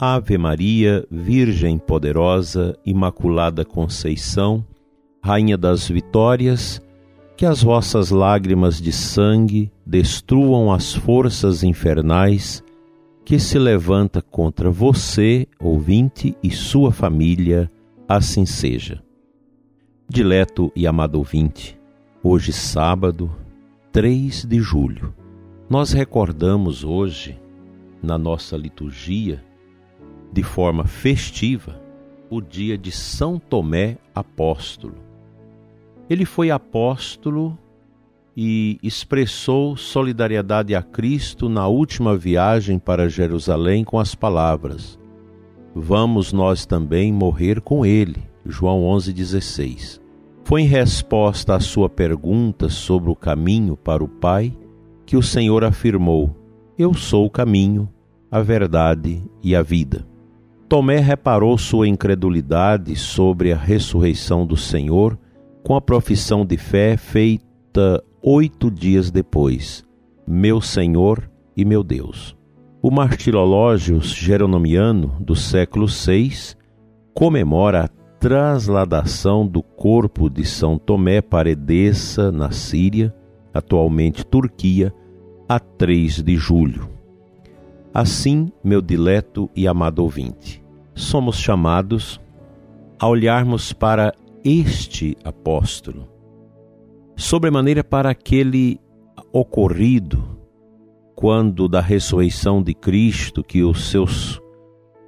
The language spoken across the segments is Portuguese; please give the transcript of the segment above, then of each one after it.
Ave Maria, Virgem poderosa, Imaculada Conceição, Rainha das Vitórias, que as vossas lágrimas de sangue destruam as forças infernais que se levanta contra você, ouvinte, e sua família, assim seja. Dileto e amado ouvinte, hoje sábado, 3 de julho. Nós recordamos hoje, na nossa liturgia, de forma festiva, o dia de São Tomé Apóstolo. Ele foi apóstolo e expressou solidariedade a Cristo na última viagem para Jerusalém com as palavras: Vamos nós também morrer com ele. João 11,16. Foi em resposta à sua pergunta sobre o caminho para o Pai que o Senhor afirmou: Eu sou o caminho, a verdade e a vida. Tomé reparou sua incredulidade sobre a ressurreição do Senhor com a profissão de fé feita oito dias depois: Meu Senhor e meu Deus. O martirológio geronomiano do século VI comemora a transladação do corpo de São Tomé para Edessa, na Síria, atualmente Turquia, a 3 de julho. Assim, meu dileto e amado ouvinte, somos chamados a olharmos para este apóstolo, sobremaneira para aquele ocorrido quando da ressurreição de Cristo que os seus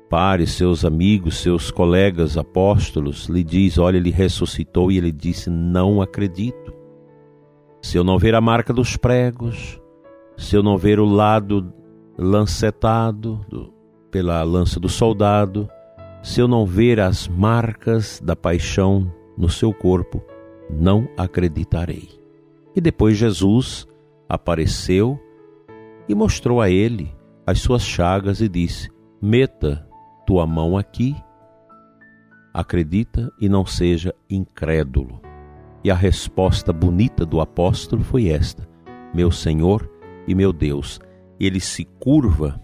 pares, seus amigos, seus colegas apóstolos, lhe diz: Olha, ele ressuscitou, e ele disse: Não acredito. Se eu não ver a marca dos pregos, se eu não ver o lado lancetado do, pela lança do soldado, se eu não ver as marcas da paixão no seu corpo, não acreditarei. E depois Jesus apareceu e mostrou a ele as suas chagas e disse: Meta tua mão aqui, acredita e não seja incrédulo. E a resposta bonita do apóstolo foi esta: Meu Senhor e meu Deus. Ele se curva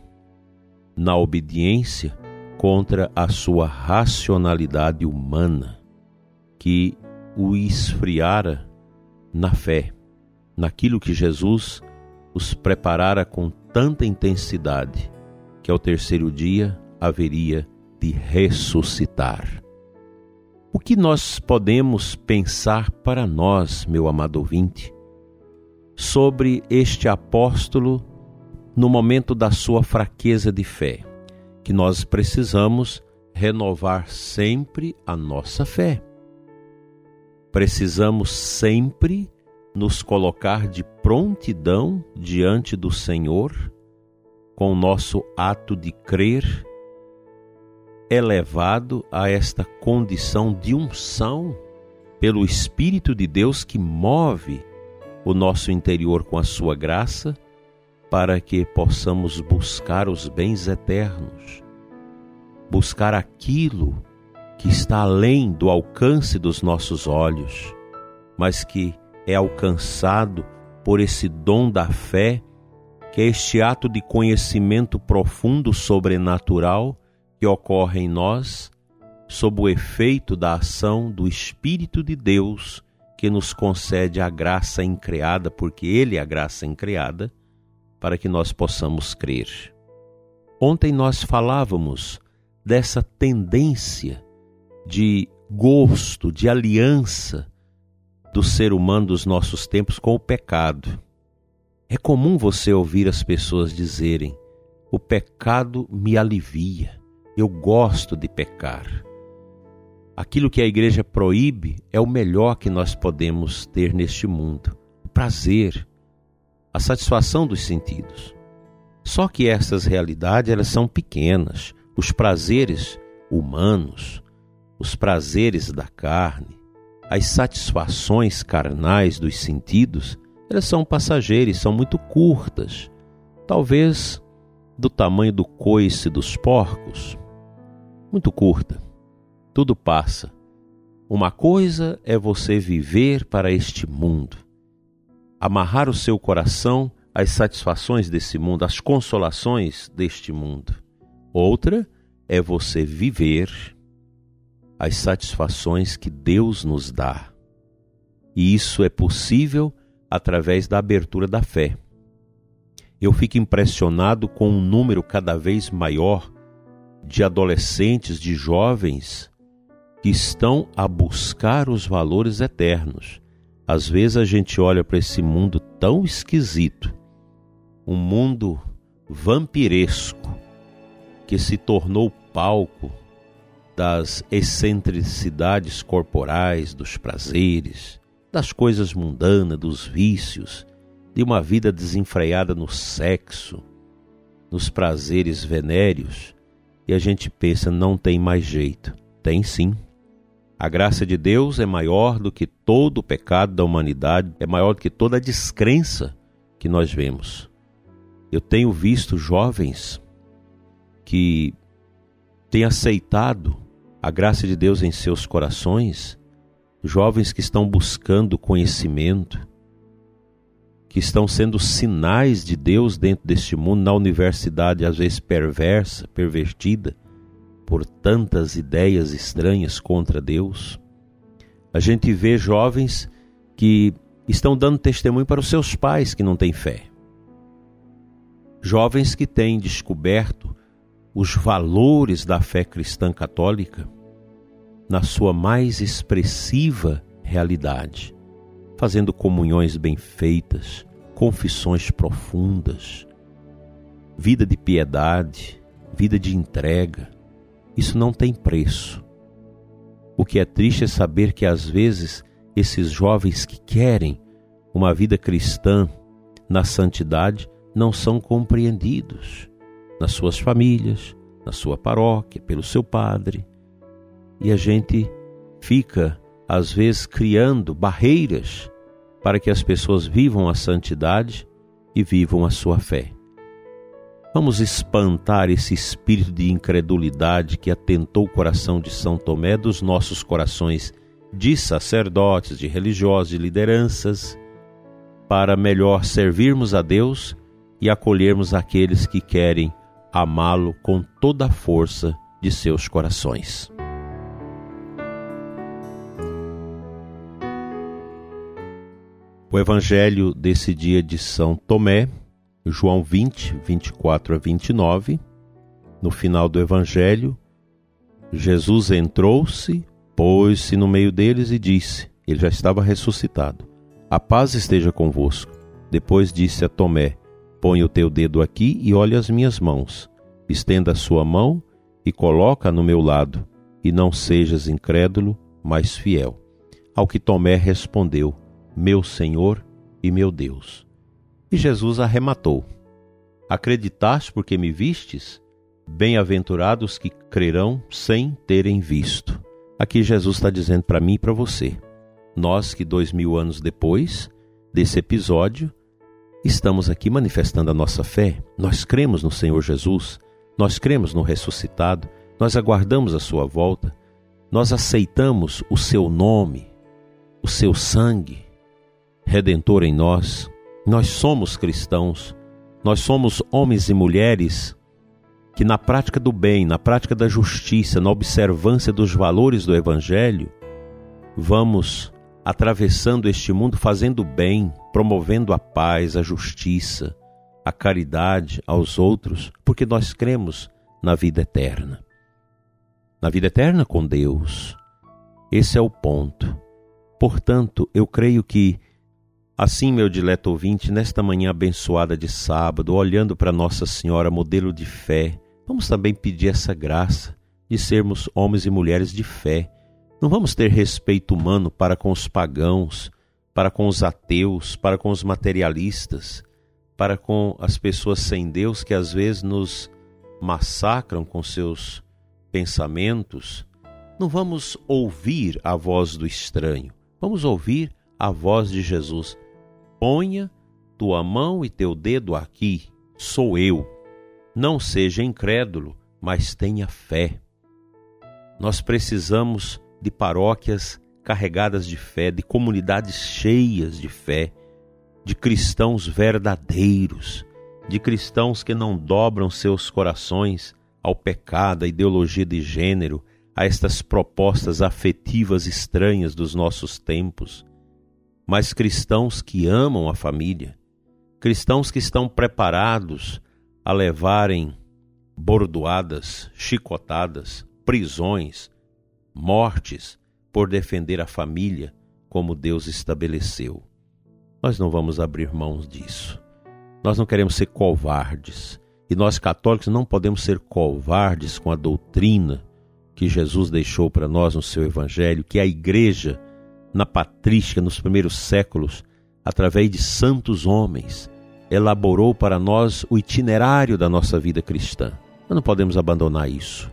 na obediência contra a sua racionalidade humana, que o esfriara na fé, naquilo que Jesus os preparara com tanta intensidade, que ao terceiro dia haveria de ressuscitar. O que nós podemos pensar para nós, meu amado ouvinte, sobre este apóstolo no momento da sua fraqueza de fé? Que nós precisamos renovar sempre a nossa fé. Precisamos sempre nos colocar de prontidão diante do Senhor, com o nosso ato de crer elevado a esta condição de unção pelo Espírito de Deus que move o nosso interior com a sua graça para que possamos buscar os bens eternos, buscar aquilo que está além do alcance dos nossos olhos, mas que é alcançado por esse dom da fé, que é este ato de conhecimento profundo sobrenatural que ocorre em nós sob o efeito da ação do Espírito de Deus que nos concede a graça increada, porque Ele é a graça increada, para que nós possamos crer. Ontem nós falávamos dessa tendência de gosto, de aliança do ser humano dos nossos tempos com o pecado. É comum você ouvir as pessoas dizerem: o pecado me alivia. Eu gosto de pecar. Aquilo que a igreja proíbe é o melhor que nós podemos ter neste mundo: prazer, a satisfação dos sentidos. Só que essas realidades elas são pequenas. Os prazeres humanos, os prazeres da carne, as satisfações carnais dos sentidos, elas são passageiras, são muito curtas, talvez do tamanho do coice dos porcos. Muito curta. Tudo passa. Uma coisa é você viver para este mundo, amarrar o seu coração às satisfações desse mundo, às consolações deste mundo. Outra é você viver as satisfações que Deus nos dá. E isso é possível através da abertura da fé. Eu fico impressionado com um número cada vez maior de adolescentes, de jovens que estão a buscar os valores eternos. Às vezes a gente olha para esse mundo tão esquisito, um mundo vampiresco, que se tornou palco das excentricidades corporais, dos prazeres, das coisas mundanas, dos vícios, de uma vida desenfreada no sexo, nos prazeres venéreos, e a gente pensa não tem mais jeito. Tem sim. A graça de Deus é maior do que todo o pecado da humanidade, é maior do que toda a descrença que nós vemos. Eu tenho visto jovens que têm aceitado a graça de Deus em seus corações, jovens que estão buscando conhecimento, que estão sendo sinais de Deus dentro deste mundo, na universidade às vezes perversa, pervertida por tantas ideias estranhas contra Deus. A gente vê jovens que estão dando testemunho para os seus pais que não têm fé. Jovens que têm descoberto os valores da fé cristã católica na sua mais expressiva realidade, fazendo comunhões bem feitas, confissões profundas, vida de piedade, vida de entrega. Isso não tem preço. O que é triste é saber que às vezes esses jovens que querem uma vida cristã na santidade não são compreendidos nas suas famílias, na sua paróquia, pelo seu padre, e a gente fica, às vezes, criando barreiras para que as pessoas vivam a santidade e vivam a sua fé. Vamos espantar esse espírito de incredulidade que atentou o coração de São Tomé dos nossos corações de sacerdotes, de religiosos, de lideranças, para melhor servirmos a Deus e acolhermos aqueles que querem amá-lo com toda a força de seus corações. O evangelho desse dia de São Tomé, João 20, 24 a 29. No final do evangelho, Jesus entrou-se, pôs-se no meio deles e disse: Ele já estava ressuscitado. A paz esteja convosco. Depois disse a Tomé: Põe o teu dedo aqui e olhe as minhas mãos. Estenda a sua mão e coloca no meu lado, e não sejas incrédulo, mas fiel. Ao que Tomé respondeu: meu Senhor e meu Deus. E Jesus arrematou: Acreditaste porque me vistes? Bem-aventurados que crerão sem terem visto. Aqui Jesus está dizendo para mim e para você. Nós que dois mil anos depois desse episódio, estamos aqui manifestando a nossa fé. Nós cremos no Senhor Jesus, nós cremos no ressuscitado, nós aguardamos a sua volta, nós aceitamos o seu nome, o seu sangue, redentor em nós. Nós somos cristãos, nós somos homens e mulheres que, na prática do bem, na prática da justiça, na observância dos valores do Evangelho, vamos atravessando este mundo fazendo bem, promovendo a paz, a justiça, a caridade aos outros, porque nós cremos na vida eterna. Na vida eterna com Deus. Esse é o ponto. Portanto, eu creio que Assim, meu dileto ouvinte, nesta manhã abençoada de sábado, olhando para Nossa Senhora, modelo de fé, vamos também pedir essa graça de sermos homens e mulheres de fé. Não vamos ter respeito humano para com os pagãos, para com os ateus, para com os materialistas, para com as pessoas sem Deus que às vezes nos massacram com seus pensamentos, não vamos ouvir a voz do estranho, vamos ouvir a voz de Jesus. Ponha tua mão e teu dedo aqui, sou eu. Não seja incrédulo, mas tenha fé. Nós precisamos de paróquias carregadas de fé, de comunidades cheias de fé, de cristãos verdadeiros, de cristãos que não dobram seus corações ao pecado, à ideologia de gênero, a estas propostas afetivas estranhas dos nossos tempos, mas cristãos que amam a família, cristãos que estão preparados a levarem bordoadas, chicotadas, prisões, mortes por defender a família como Deus estabeleceu. Nós não vamos abrir mãos disso. Nós não queremos ser covardes. E nós católicos não podemos ser covardes com a doutrina que Jesus deixou para nós no seu Evangelho, que a Igreja, na patrística, nos primeiros séculos, através de santos homens, elaborou para nós o itinerário da nossa vida cristã. Nós não podemos abandonar isso.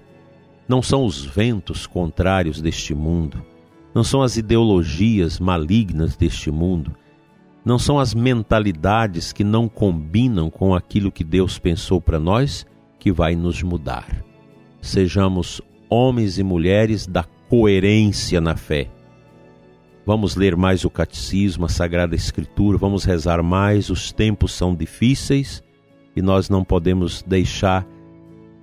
Não são os ventos contrários deste mundo, não são as ideologias malignas deste mundo, não são as mentalidades que não combinam com aquilo que Deus pensou para nós que vai nos mudar. Sejamos homens e mulheres da coerência na fé. Vamos ler mais o catecismo, a Sagrada Escritura, vamos rezar mais. Os tempos são difíceis e nós não podemos deixar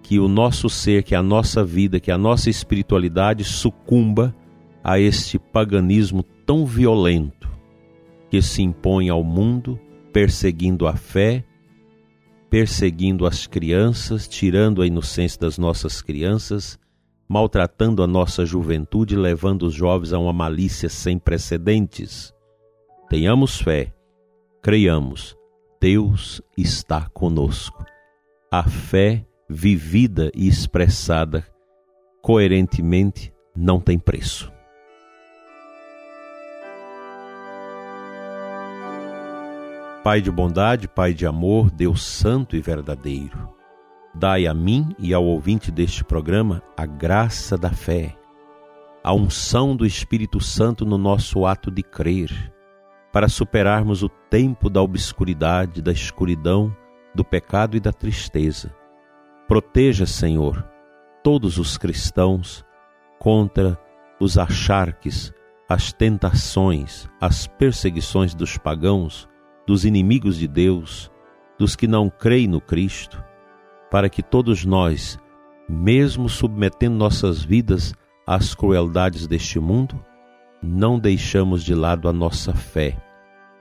que o nosso ser, que a nossa vida, que a nossa espiritualidade sucumba a este paganismo tão violento que se impõe ao mundo, perseguindo a fé, perseguindo as crianças, tirando a inocência das nossas crianças maltratando a nossa juventude, levando os jovens a uma malícia sem precedentes. Tenhamos fé, creiamos, Deus está conosco. A fé vivida e expressada coerentemente não tem preço. Pai de bondade, Pai de amor, Deus santo e verdadeiro Dai a mim e ao ouvinte deste programa a graça da fé, a unção do Espírito Santo no nosso ato de crer, para superarmos o tempo da obscuridade, da escuridão, do pecado e da tristeza. Proteja, Senhor, todos os cristãos contra os acharques, as tentações, as perseguições dos pagãos, dos inimigos de Deus, dos que não creem no Cristo para que todos nós, mesmo submetendo nossas vidas às crueldades deste mundo, não deixamos de lado a nossa fé,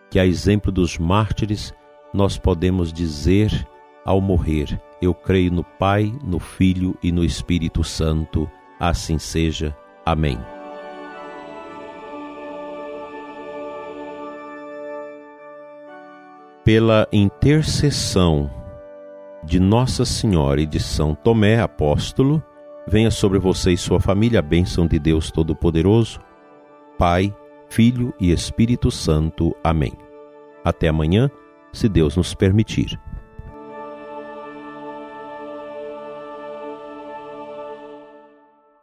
que a exemplo dos mártires nós podemos dizer ao morrer: Eu creio no Pai, no Filho e no Espírito Santo. Assim seja. Amém. Pela intercessão de Nossa Senhora e de São Tomé, apóstolo, venha sobre você e sua família a bênção de Deus Todo-Poderoso, Pai, Filho e Espírito Santo. Amém. Até amanhã, se Deus nos permitir.